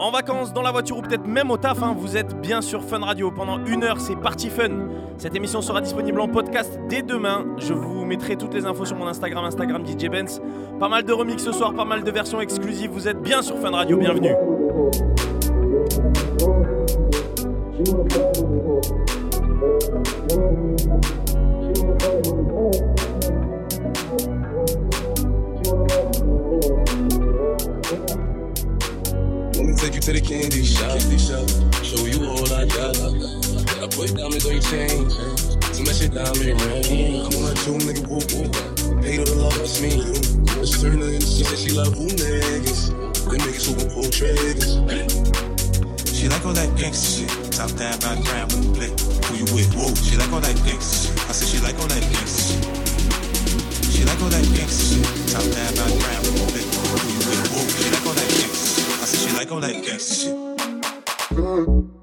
En vacances, dans la voiture ou peut-être même au taf, hein, vous êtes bien sur Fun Radio. Pendant une heure, c'est parti fun. Cette émission sera disponible en podcast dès demain. Je vous mettrai toutes les infos sur mon Instagram, Instagram DJ Benz. Pas mal de remix ce soir, pas mal de versions exclusives. Vous êtes bien sur Fun Radio, bienvenue. Take you to the candy shop. Show you all I got. I put diamonds on your chain. Smash it diamond ring. I'm on a two nigga whoop whoop. Hate all the love it's me. It's niggas, she said she love who niggas. Them niggas who gon' pull triggers. She like all that gangsta shit. Top down, background with the play. Who you with? Whoa. She like all that gangsta shit. I said she like all that gangsta shit. She like all that gangsta shit. Top down, background with the play. Who you with? Whoa. Shit. I'm like all that shit.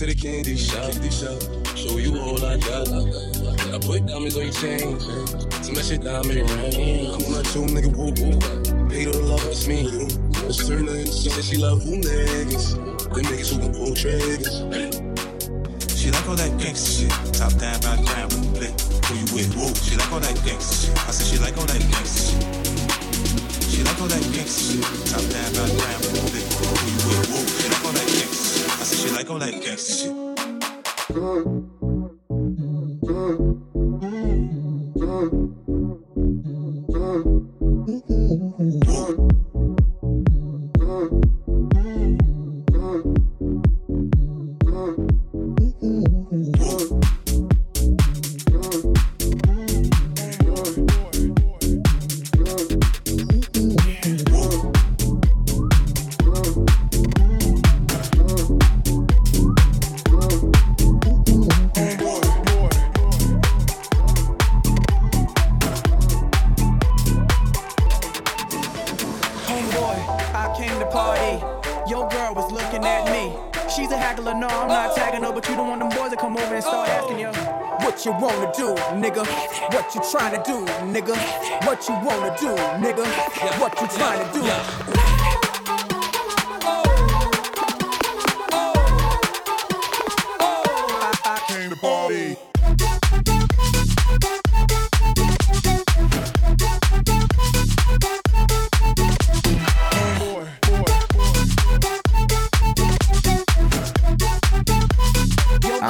To the candy shop. Show you all I got. I put diamonds on your chain. Smash it diamond ring. I'm on a two nigga whoop. Hate all the love it's me. It's certain niggas, she said she love who niggas. Them niggas who gon' pull triggers. She like all that gangsta shit. Top down, background with the play. Who you with? Whoa. She like all that gangsta shit. I said she like all that gangsta shit. She like all that gangsta shit. Top down, background with the play. Who you with? Whoa. She like all that gangsta shit. I said she like all that gangsta shit.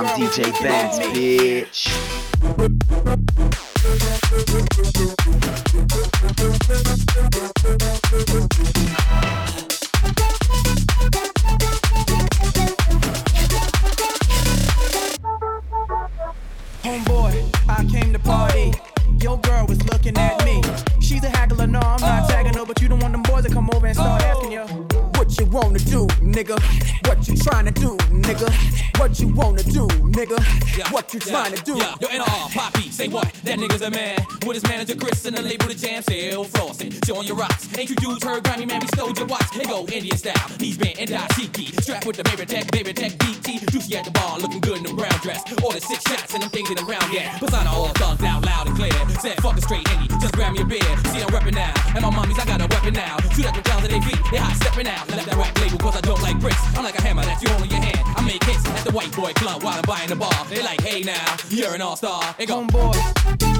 I'm DJ Benz, bitch. You trying to do? Yeah, yo, NR, Poppy, say what? That nigga's a man. With his manager Chris and the label the jam sale frosting. Showing your rocks. Ain't you dudes heard Grammy man, we stole your watch. They go Indian style. He's been and Tiki. Strapped with the baby tech, baby tech DT. Juicy at the bar, looking good in the brown dress. Ordered six shots and them things in the round, yeah. Persona all thugs out loud and clear. Said fuck a straight Henny, just grab me a beer. See, I'm reppin' now. And my mommies, I got a weapon now. Shoot at the down to their feet, they hot stepping out. Left that rap label cause I don't like bricks. I'm like a hammer that's you hold the white boy club while I'm buying the bar. They like, hey now, you're an all-star. They go, Homeboy.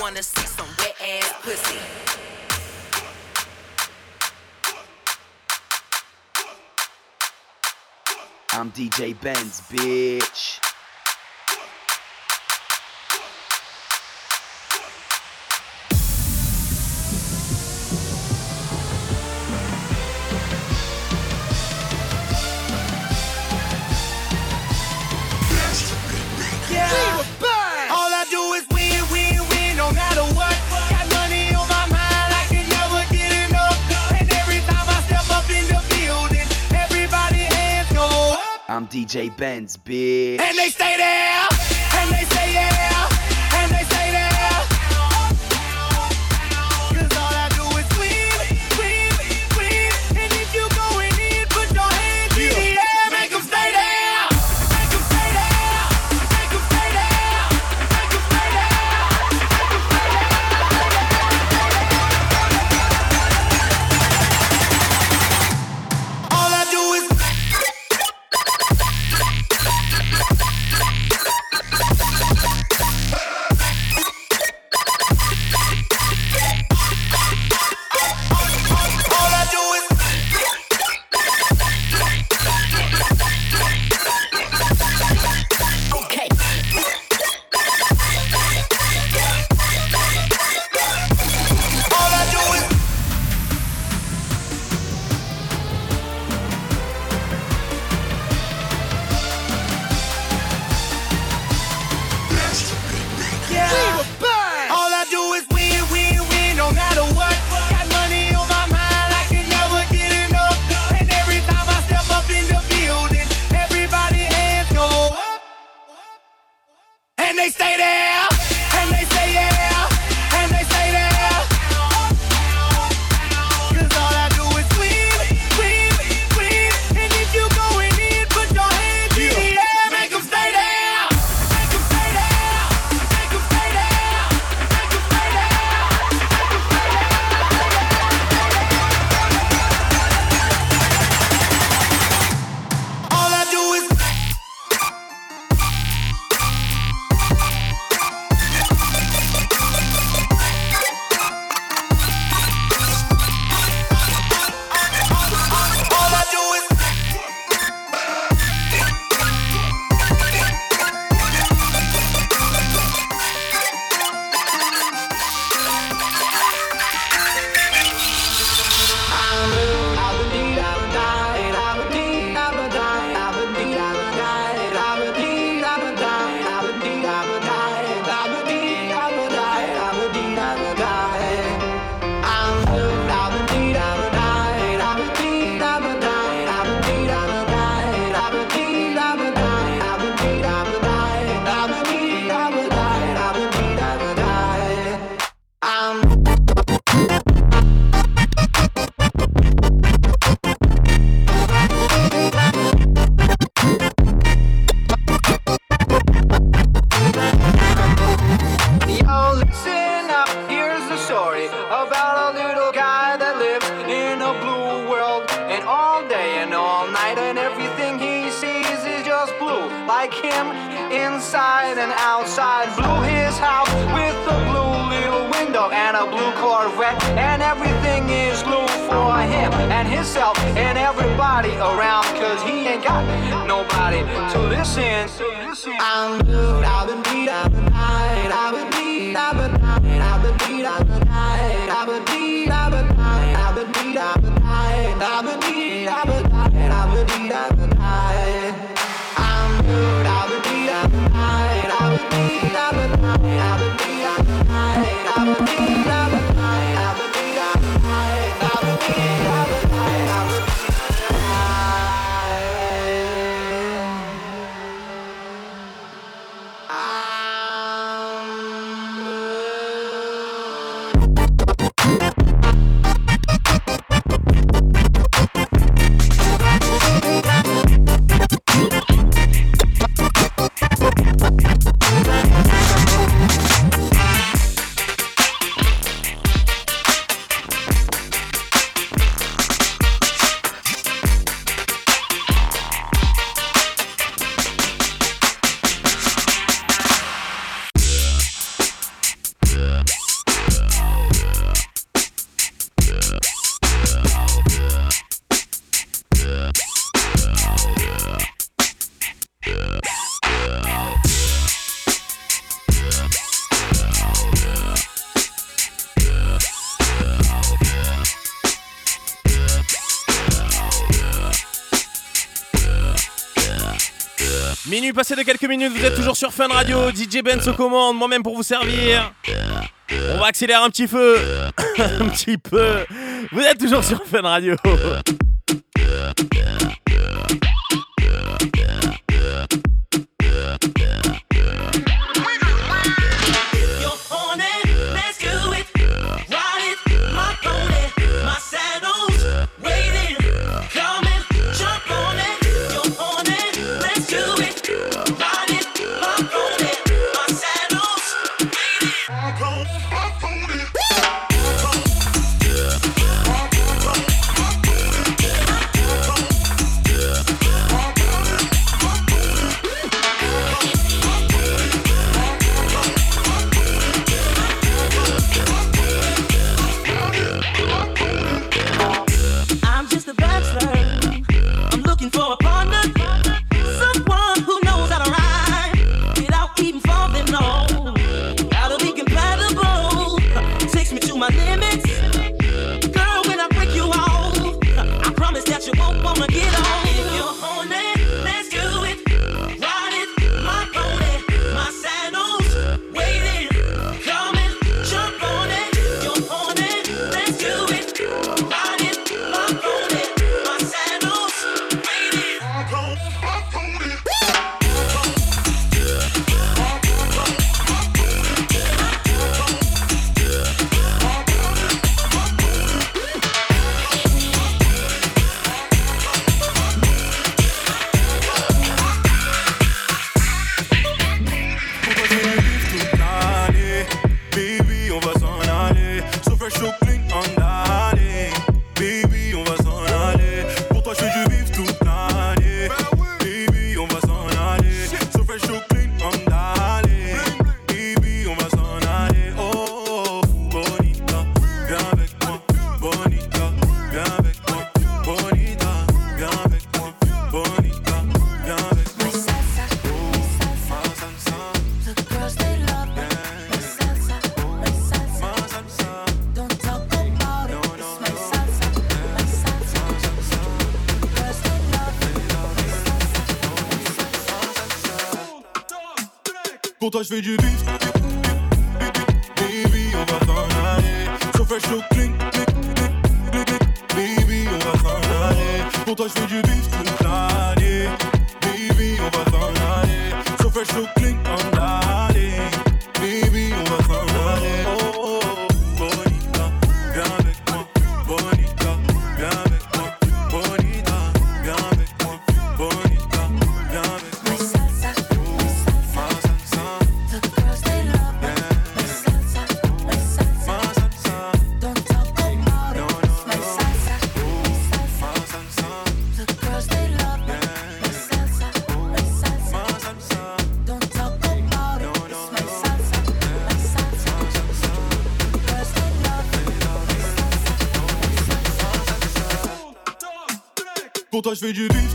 wanna see some wet ass pussy. I'm DJ Benz, bitch. DJ Benz, bitch. And they stay there, Thank. de quelques minutes, vous êtes toujours sur Fun Radio, DJ Benz aux commandes, moi-même pour vous servir. On va accélérer un petit peu. un petit peu. Vous êtes toujours sur Fun Radio. my booty. Pour toi, je de vista. Baby, eu vou é. s'en aller. eu fresh, au clink, Baby, eu vou s'en aller. Pour toi, de vista, du beat toute. je fais du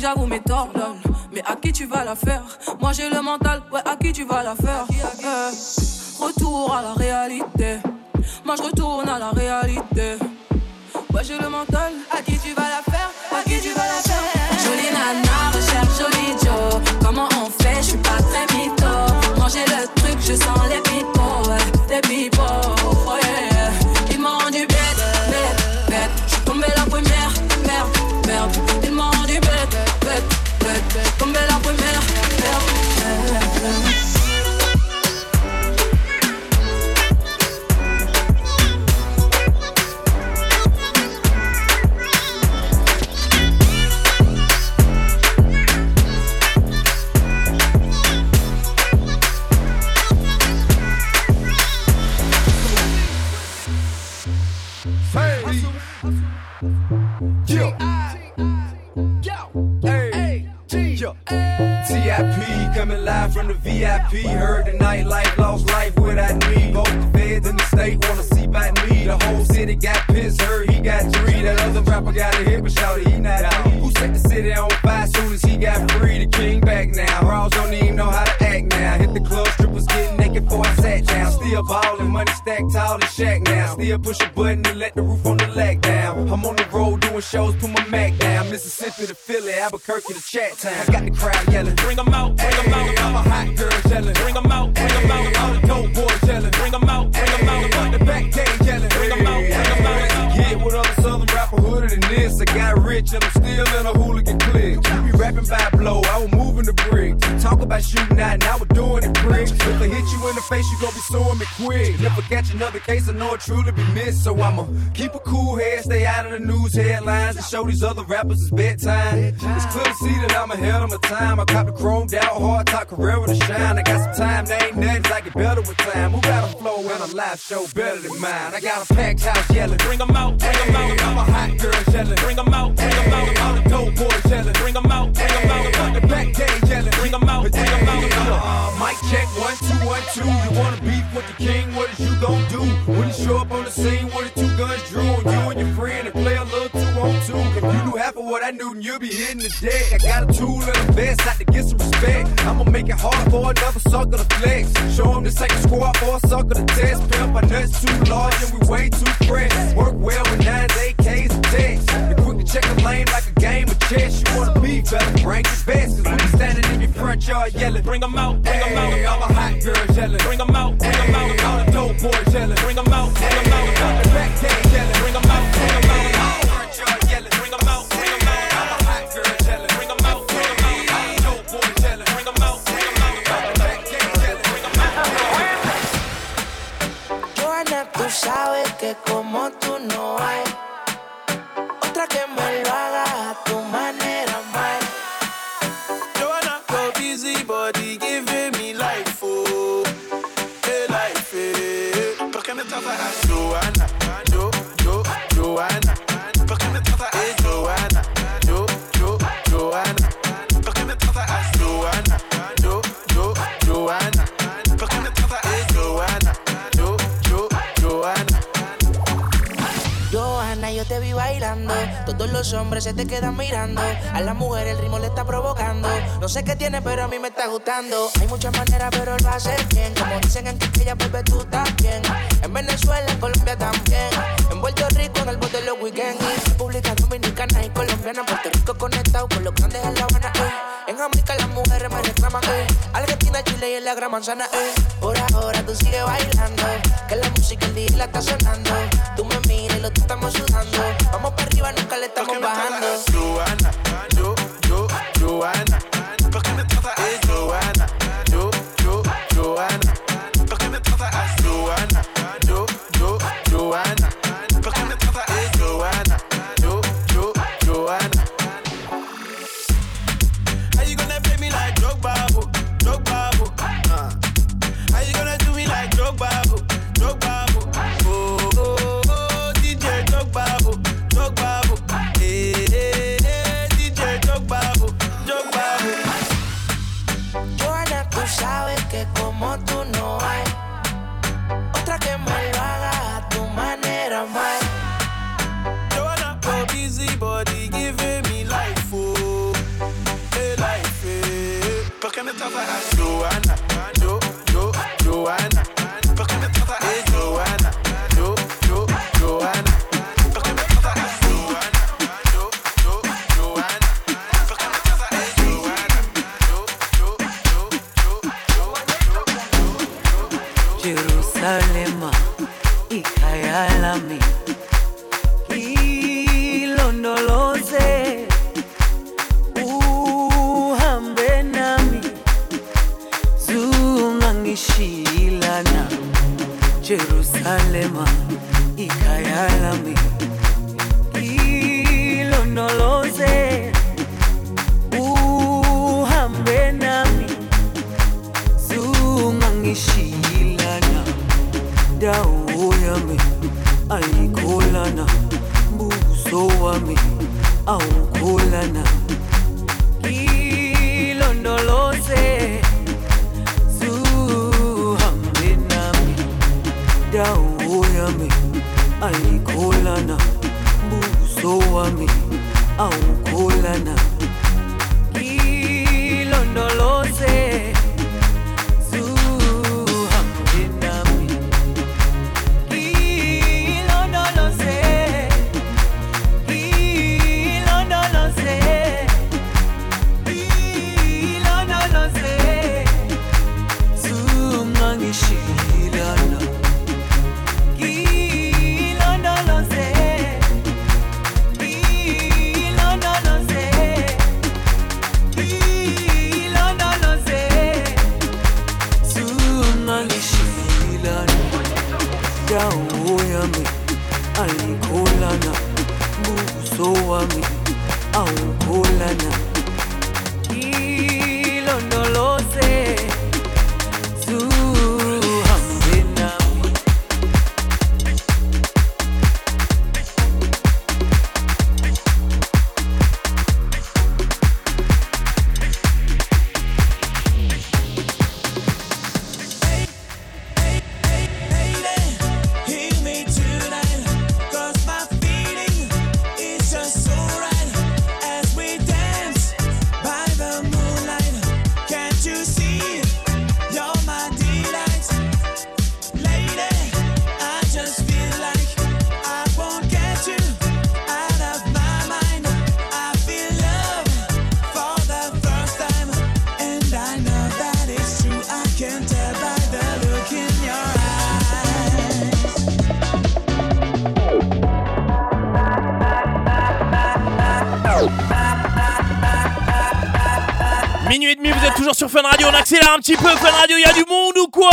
j'avoue mes torts, Mais à qui tu vas la faire? Moi j'ai le mental, ouais, à qui tu vas la faire? Eh, retour à la réalité. Moi je retourne à la réalité. Ouais, j'ai le mental, à qui Still ballin', money stacked tall as shack now. Still push a button and let the roof on the leg down. I'm on the road doing shows, put my Mac down. Mississippi to Philly, Albuquerque to Chat time. I got the crowd yellin', bring 'em out, bring 'em out. I'm a hot girl yellin', bring 'em out, bring 'em out. All the dope boys yellin'. Rich and I'm still in a hooligan clique. You be rapping by blow, I was moving the brick. Talk about shooting out, now we're doing it quick. If I hit you in the face, you gon' be suing me quick. Never catch another case, I know it truly be missed. So I'ma keep a cool head, stay out of the news headlines, and show these other rappers it's bedtime. It's clear to see that I'm ahead of my time. I cop the chromed down hard top career to shine. I got some time, they ain't nothing, I get better with time. Who got a flow and a live show better than mine? I got a packed house yelling. Bring 'em out, bring 'em out. I'm a hot girl yelling. Bring 'em out, bring 'em out. All the dope boys yelling. Bring 'em out, bring 'em out. Front the back gate yelling. Bring 'em out, bring 'em out. Uh, mic check one two one two. You wanna beef with the king? What is you gon' do when you show up on the scene with the two guns drew on you and your friend and play a little two on two? If you knew half of what I knew, then you'll be hitting the deck. I got a tool and a vest out to get some respect. I'ma make it hard for another sucker to flex. Show Show 'em this ain't a squad for a sucker to test. Pimp my nuts too large and we way too fresh. Work well with nines, AKs, and texts. You quick to check the lane like a game of chess. You wanna be better, bring your best. Cause we standing in your front yard yelling. Bring 'em out, bring 'em out. Hey, I'm a hot girl yelling. Bring 'em out, bring 'em out. All the dope boys yelling. Bring 'em out, bring 'em out. Sabes que como tú no hay se te quedan mirando. A la mujer el ritmo le está provocando. No sé qué tiene, pero a mí me está gustando. Hay muchas maneras, pero lo hace bien. Como dicen en Quiqueya, vuelve tú también. En Venezuela, en Colombia también. En Puerto Rico, en el bote de los weekends. República Dominicana y Colombiana. Puerto Rico conectado con los grandes en La Habana. En Jamaica las mujeres me reclaman. Eh. Argentina, Chile y en la gran manzana. Por ahora tú sigues bailando. Que la música el día la está sonando. Tú me miras y lo que estamos sudando. Vamos arriba, nunca le ¿Por qué estamos bajando. a c'est là un petit peu Fun Radio, il y a du monde ou quoi?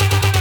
you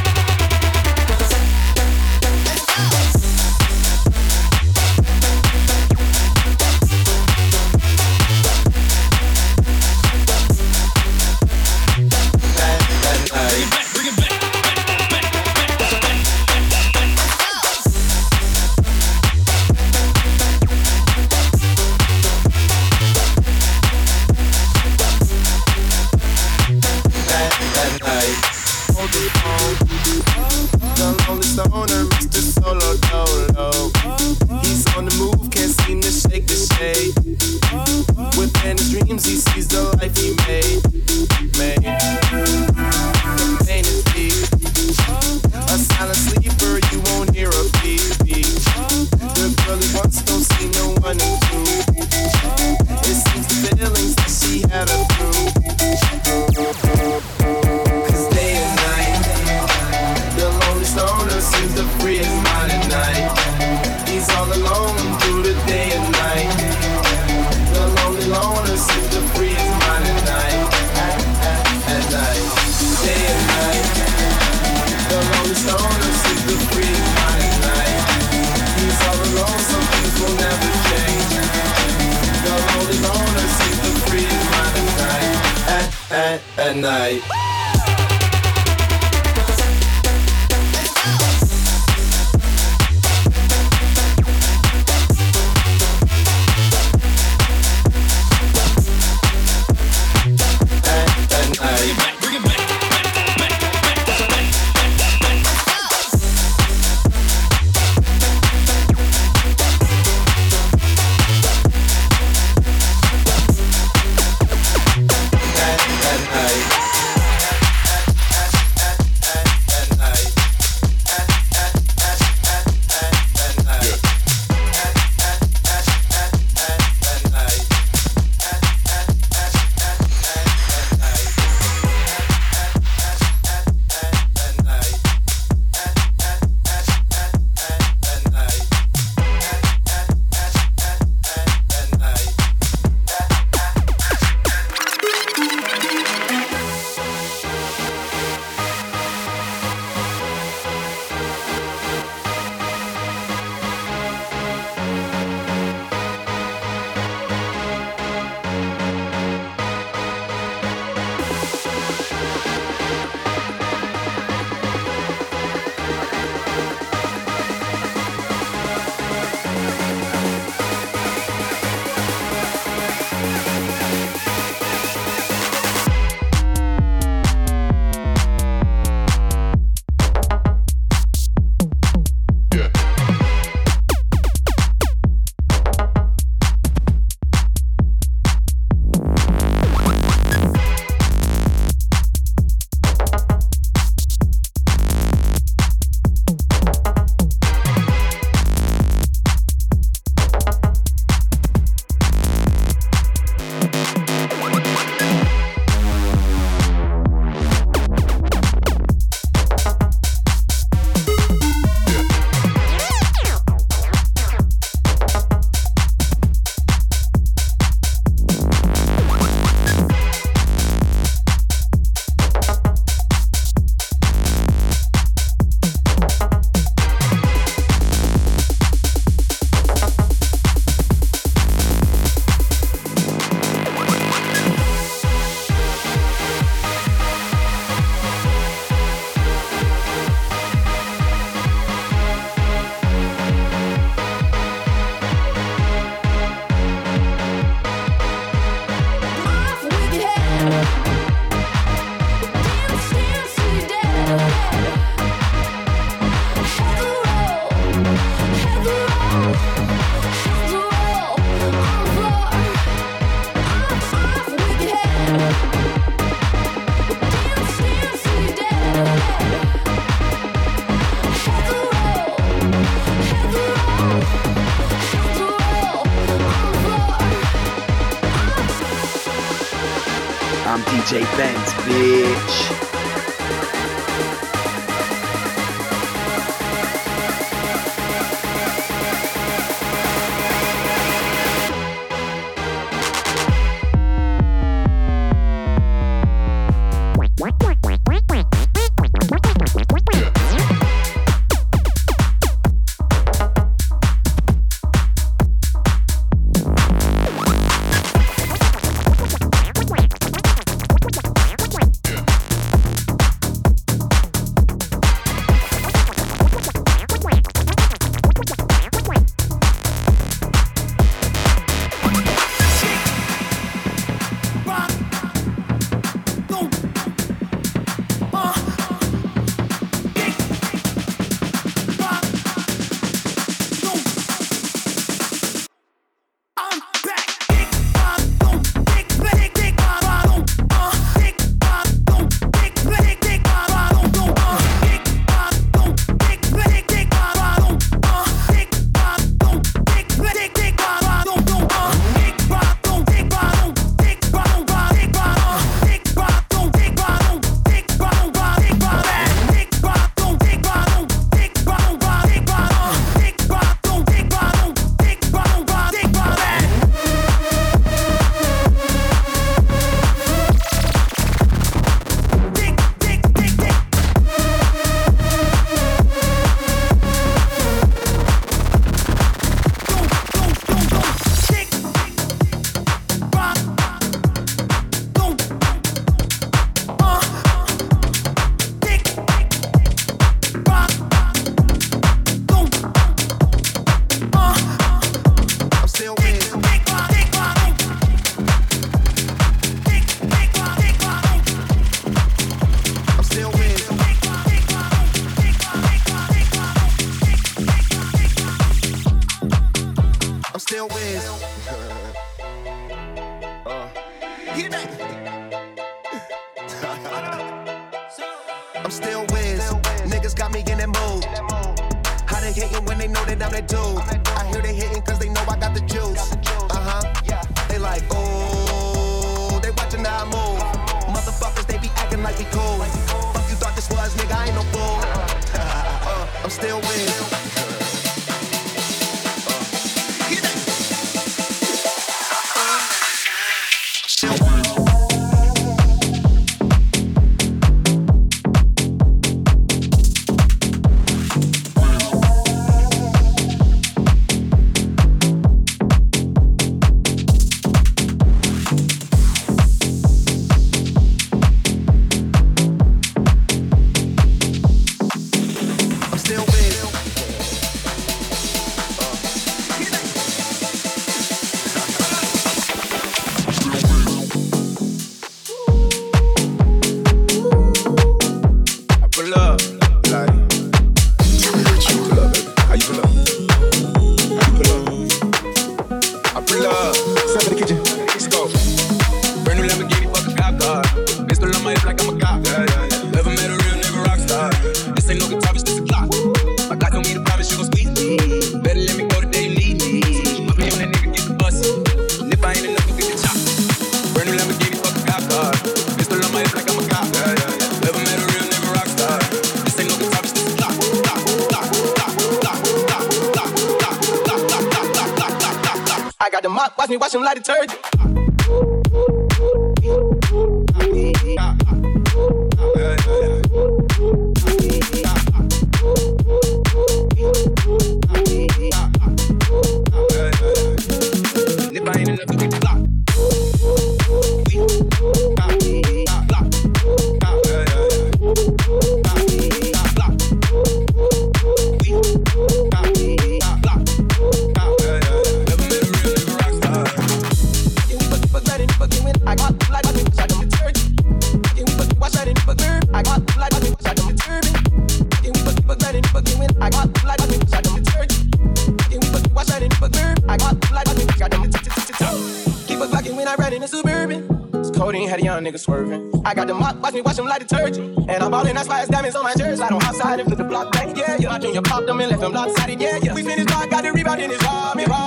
outside it, flip the block back, yeah, yeah. I you popped them and left them lopsided, yeah, yeah. We spin his block, got the rebound in his arm, yeah.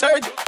retarded.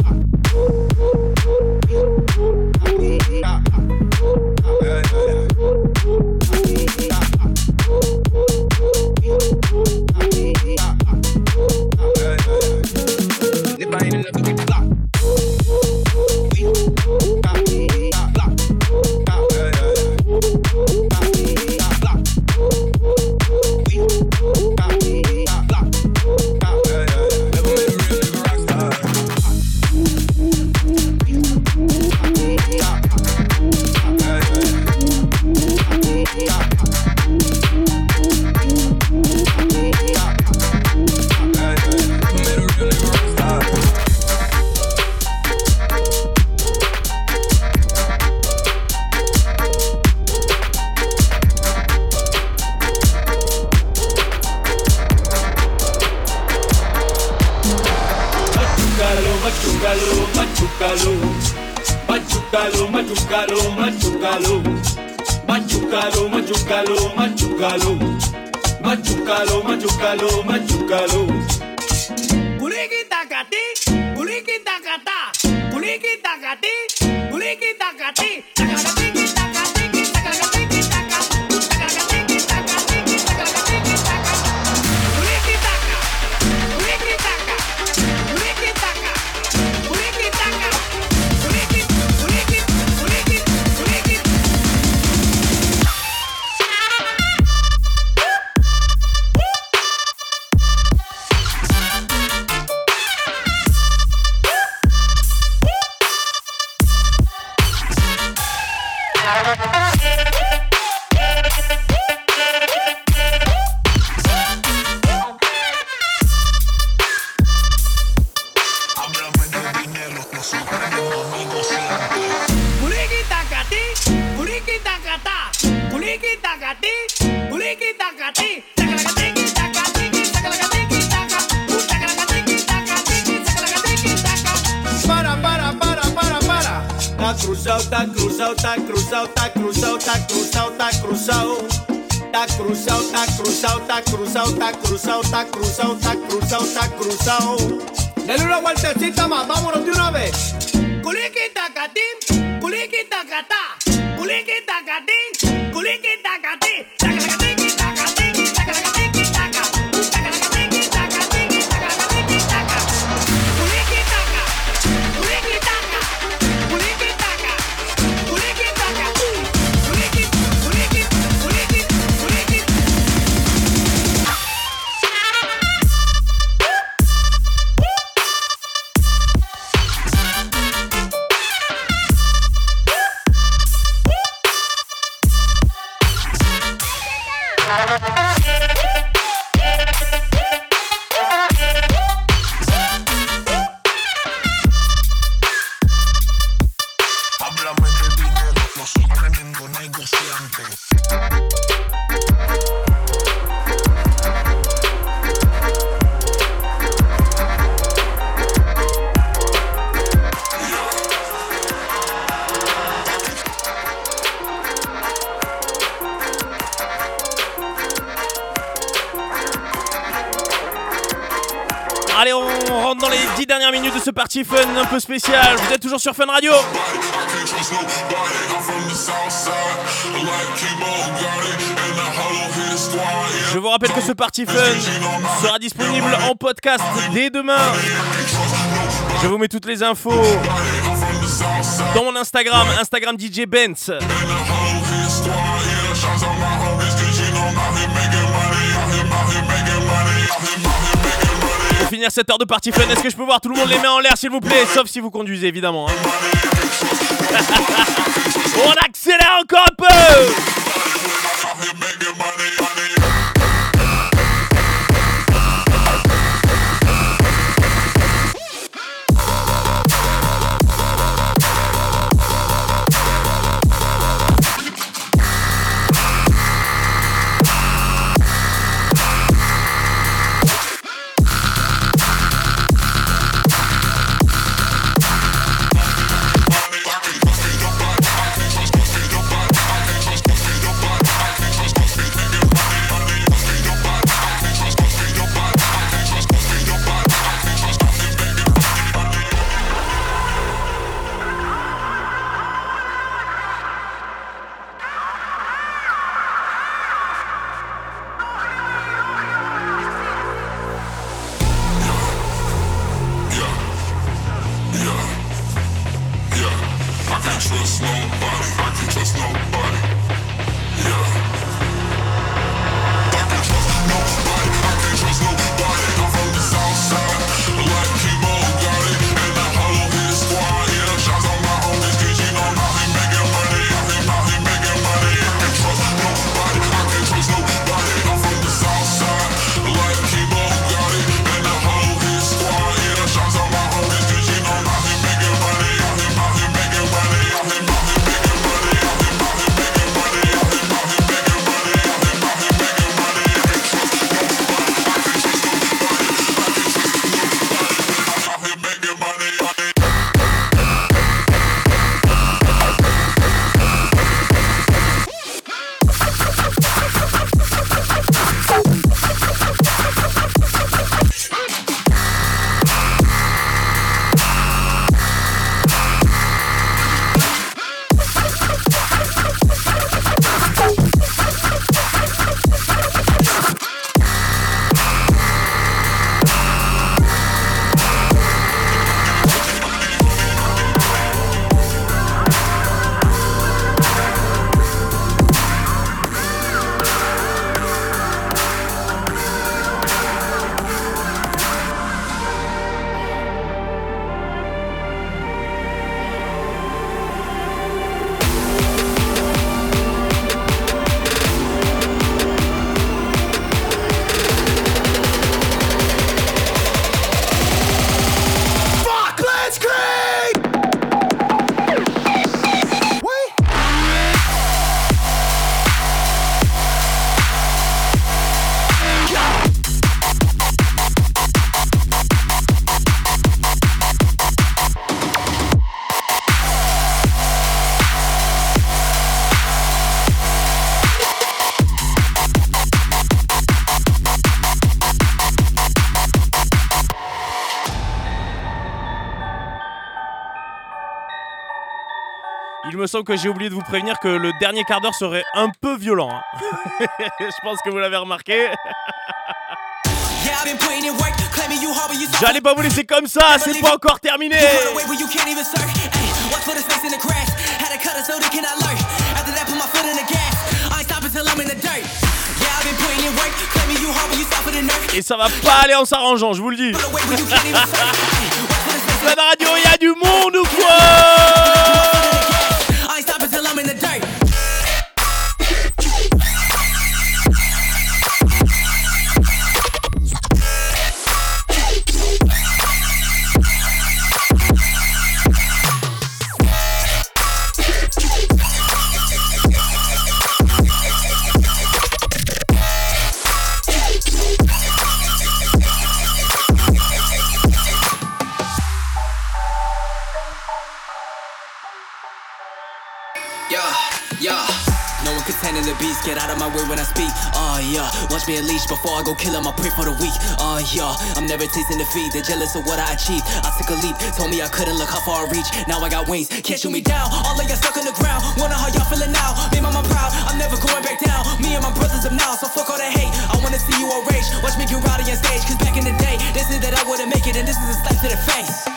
chacatí, chacatí. partie fun un peu spécial. Vous êtes toujours sur Fun Radio. Je vous rappelle que ce parti fun sera disponible en podcast dès demain. Je vous mets toutes les infos dans mon Instagram, Instagram DJ Benz. finir cette heure de partie fun. Est-ce que je peux voir tout le monde les mains en l'air, s'il vous plaît? Sauf si vous conduisez, évidemment. Hein. On accélère encore un peu que j'ai oublié de vous prévenir que le dernier quart d'heure serait un peu violent. Hein. Je pense que vous l'avez remarqué. J'allais pas vous laisser comme ça, c'est pas encore terminé. Et ça va pas aller en s'arrangeant, je vous le dis. la radio, y a du monde ou quoi? Beast, get out of my way when I speak. Oh yeah, watch me unleash before I go kill him. I pray for the weak. Oh yeah, I'm never tasting defeat. They're jealous of what I achieved. I took a leap, told me I couldn't look how far I reach. Now I got wings, can't shoot me down. All of y'all stuck on the ground. Wonder how y'all feeling now. Me mama proud, I'm never going back down. Me and my brothers up now, so fuck all that hate. I wanna see you all rage. Watch me get rowdy on stage, cause back in the day, they said that I wouldn't make it, and this is a slap to the face.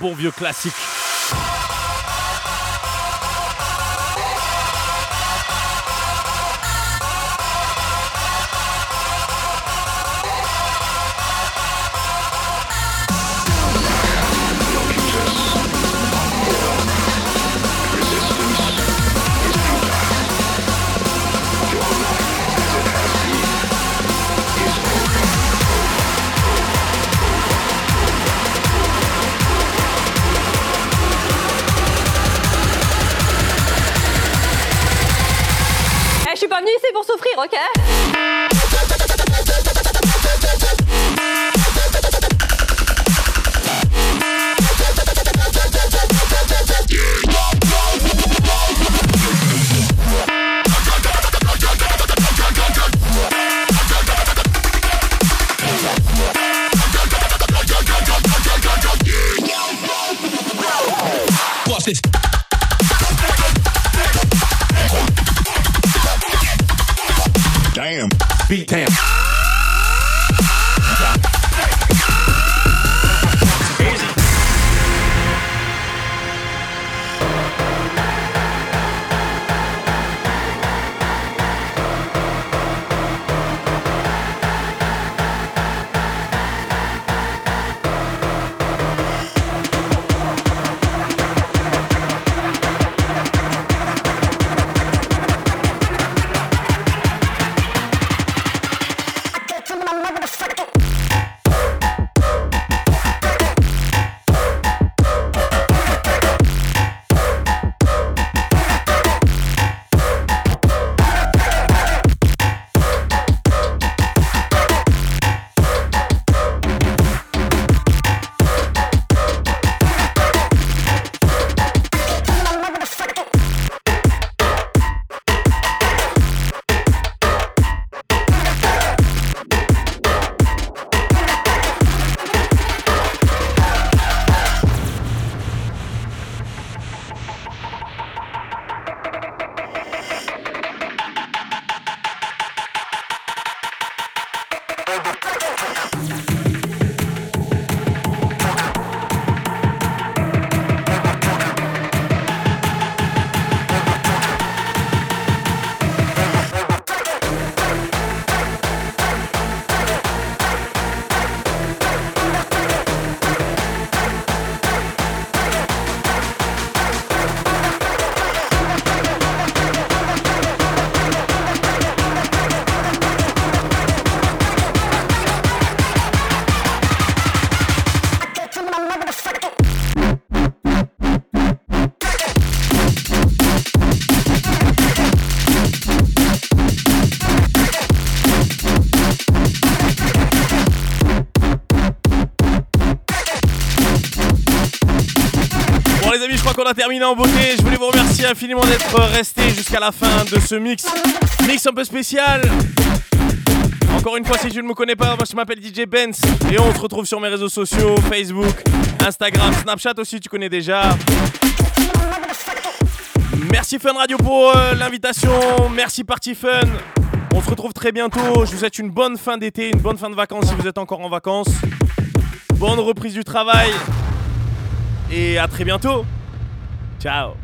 Bon vieux classique. Terminé en beauté. Je voulais vous remercier infiniment d'être resté jusqu'à la fin de ce mix. Mix un peu spécial. Encore une fois, si tu ne me connais pas, moi je m'appelle DJ Benz et on se retrouve sur mes réseaux sociaux Facebook, Instagram, Snapchat aussi, tu connais déjà. Merci Fun Radio pour euh, l'invitation. Merci Party Fun. On se retrouve très bientôt. Je vous souhaite une bonne fin d'été, une bonne fin de vacances si vous êtes encore en vacances. Bonne reprise du travail. Et à très bientôt. Chao.